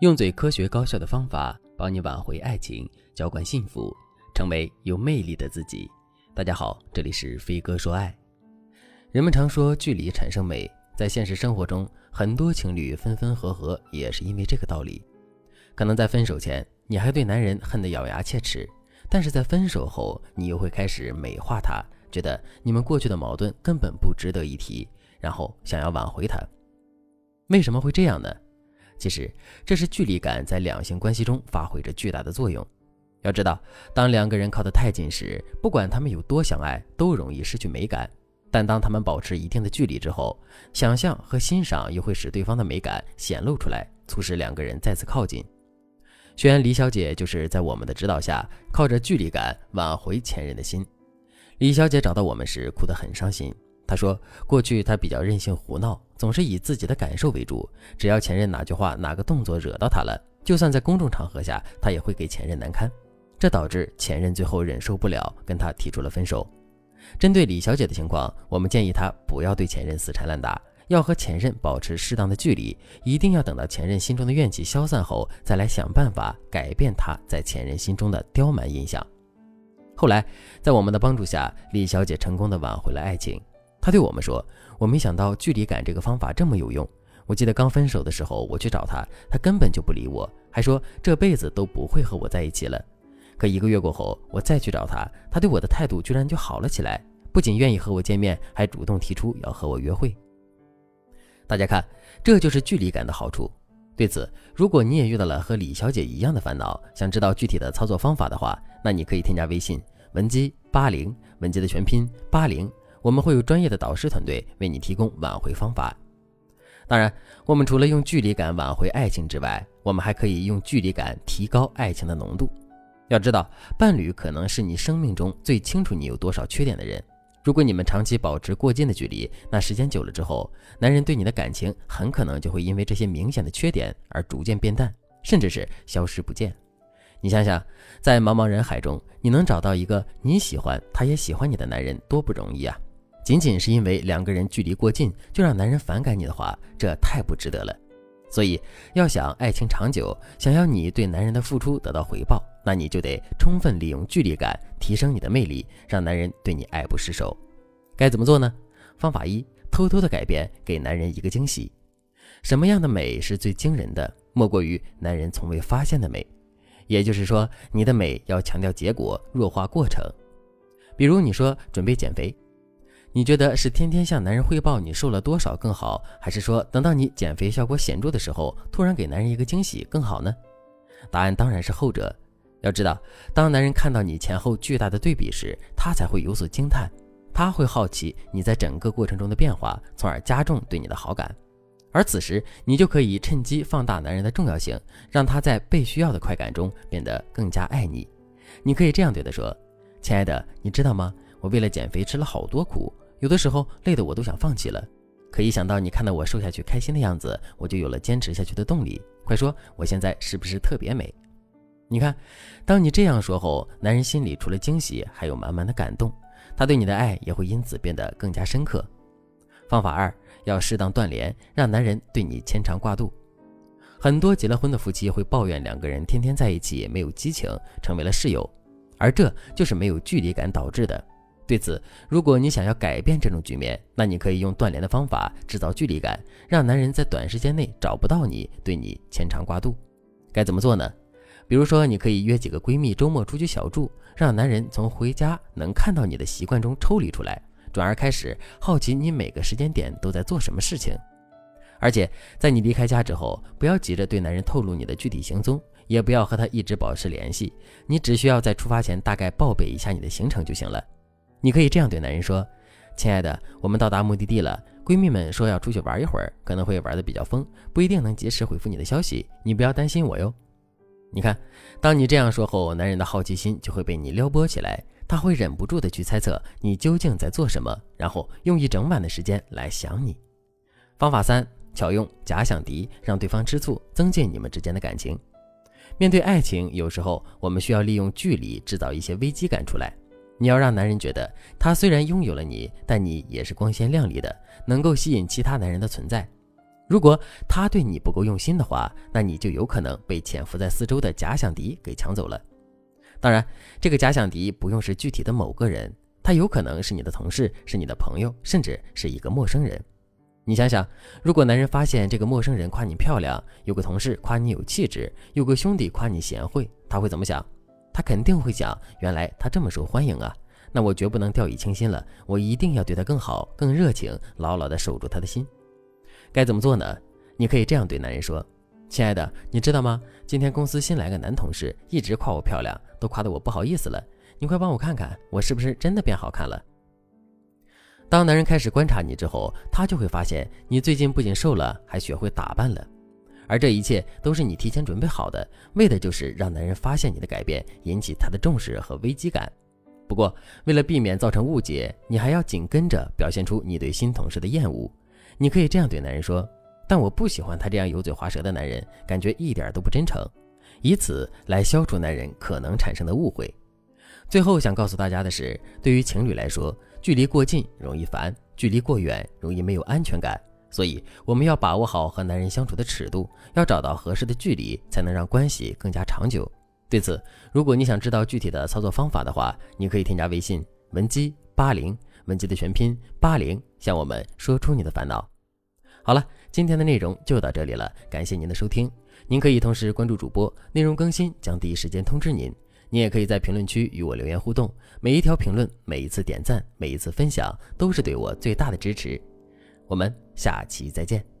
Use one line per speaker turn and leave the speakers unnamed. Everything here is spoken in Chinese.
用最科学高效的方法帮你挽回爱情，浇灌幸福，成为有魅力的自己。大家好，这里是飞哥说爱。人们常说距离产生美，在现实生活中，很多情侣分分合合也是因为这个道理。可能在分手前，你还对男人恨得咬牙切齿，但是在分手后，你又会开始美化他，觉得你们过去的矛盾根本不值得一提，然后想要挽回他。为什么会这样呢？其实，这是距离感在两性关系中发挥着巨大的作用。要知道，当两个人靠得太近时，不管他们有多相爱，都容易失去美感；但当他们保持一定的距离之后，想象和欣赏又会使对方的美感显露出来，促使两个人再次靠近。学员李小姐就是在我们的指导下，靠着距离感挽回前任的心。李小姐找到我们时，哭得很伤心。他说：“过去他比较任性胡闹，总是以自己的感受为主。只要前任哪句话、哪个动作惹到他了，就算在公众场合下，他也会给前任难堪。这导致前任最后忍受不了，跟他提出了分手。针对李小姐的情况，我们建议她不要对前任死缠烂打，要和前任保持适当的距离，一定要等到前任心中的怨气消散后，再来想办法改变他在前任心中的刁蛮印象。”后来，在我们的帮助下，李小姐成功的挽回了爱情。他对我们说：“我没想到距离感这个方法这么有用。我记得刚分手的时候，我去找他，他根本就不理我，还说这辈子都不会和我在一起了。可一个月过后，我再去找他，他对我的态度居然就好了起来，不仅愿意和我见面，还主动提出要和我约会。大家看，这就是距离感的好处。对此，如果你也遇到了和李小姐一样的烦恼，想知道具体的操作方法的话，那你可以添加微信文姬八零，文姬的全拼八零。”我们会有专业的导师团队为你提供挽回方法。当然，我们除了用距离感挽回爱情之外，我们还可以用距离感提高爱情的浓度。要知道，伴侣可能是你生命中最清楚你有多少缺点的人。如果你们长期保持过近的距离，那时间久了之后，男人对你的感情很可能就会因为这些明显的缺点而逐渐变淡，甚至是消失不见。你想想，在茫茫人海中，你能找到一个你喜欢，他也喜欢你的男人，多不容易啊！仅仅是因为两个人距离过近就让男人反感你的话，这太不值得了。所以，要想爱情长久，想要你对男人的付出得到回报，那你就得充分利用距离感，提升你的魅力，让男人对你爱不释手。该怎么做呢？方法一：偷偷的改变，给男人一个惊喜。什么样的美是最惊人的？莫过于男人从未发现的美。也就是说，你的美要强调结果，弱化过程。比如，你说准备减肥。你觉得是天天向男人汇报你瘦了多少更好，还是说等到你减肥效果显著的时候，突然给男人一个惊喜更好呢？答案当然是后者。要知道，当男人看到你前后巨大的对比时，他才会有所惊叹，他会好奇你在整个过程中的变化，从而加重对你的好感。而此时，你就可以趁机放大男人的重要性，让他在被需要的快感中变得更加爱你。你可以这样对他说：“亲爱的，你知道吗？我为了减肥吃了好多苦。”有的时候累得我都想放弃了，可一想到你看到我瘦下去开心的样子，我就有了坚持下去的动力。快说，我现在是不是特别美？你看，当你这样说后，男人心里除了惊喜，还有满满的感动，他对你的爱也会因此变得更加深刻。方法二，要适当断联，让男人对你牵肠挂肚。很多结了婚的夫妻会抱怨两个人天天在一起没有激情，成为了室友，而这就是没有距离感导致的。对此，如果你想要改变这种局面，那你可以用断联的方法制造距离感，让男人在短时间内找不到你，对你牵肠挂肚。该怎么做呢？比如说，你可以约几个闺蜜周末出去小住，让男人从回家能看到你的习惯中抽离出来，转而开始好奇你每个时间点都在做什么事情。而且，在你离开家之后，不要急着对男人透露你的具体行踪，也不要和他一直保持联系，你只需要在出发前大概报备一下你的行程就行了。你可以这样对男人说：“亲爱的，我们到达目的地了。闺蜜们说要出去玩一会儿，可能会玩的比较疯，不一定能及时回复你的消息。你不要担心我哟。”你看，当你这样说后，男人的好奇心就会被你撩拨起来，他会忍不住的去猜测你究竟在做什么，然后用一整晚的时间来想你。方法三：巧用假想敌，让对方吃醋，增进你们之间的感情。面对爱情，有时候我们需要利用距离制造一些危机感出来。你要让男人觉得，他虽然拥有了你，但你也是光鲜亮丽的，能够吸引其他男人的存在。如果他对你不够用心的话，那你就有可能被潜伏在四周的假想敌给抢走了。当然，这个假想敌不用是具体的某个人，他有可能是你的同事，是你的朋友，甚至是一个陌生人。你想想，如果男人发现这个陌生人夸你漂亮，有个同事夸你有气质，有个兄弟夸你贤惠，他会怎么想？他肯定会想：原来他这么受欢迎啊，那我绝不能掉以轻心了，我一定要对他更好、更热情，牢牢地守住他的心。该怎么做呢？你可以这样对男人说：“亲爱的，你知道吗？今天公司新来个男同事，一直夸我漂亮，都夸得我不好意思了。你快帮我看看，我是不是真的变好看了？”当男人开始观察你之后，他就会发现你最近不仅瘦了，还学会打扮了，而这一切都是你提前准备好的，为的就是让男人发现你的改变，引起他的重视和危机感。不过，为了避免造成误解，你还要紧跟着表现出你对新同事的厌恶。你可以这样对男人说：“但我不喜欢他这样油嘴滑舌的男人，感觉一点都不真诚。”以此来消除男人可能产生的误会。最后想告诉大家的是，对于情侣来说，距离过近容易烦，距离过远容易没有安全感，所以我们要把握好和男人相处的尺度，要找到合适的距离，才能让关系更加长久。对此，如果你想知道具体的操作方法的话，你可以添加微信文姬八零，文姬的全拼八零，向我们说出你的烦恼。好了，今天的内容就到这里了，感谢您的收听。您可以同时关注主播，内容更新将第一时间通知您。你也可以在评论区与我留言互动，每一条评论、每一次点赞、每一次分享，都是对我最大的支持。我们下期再见。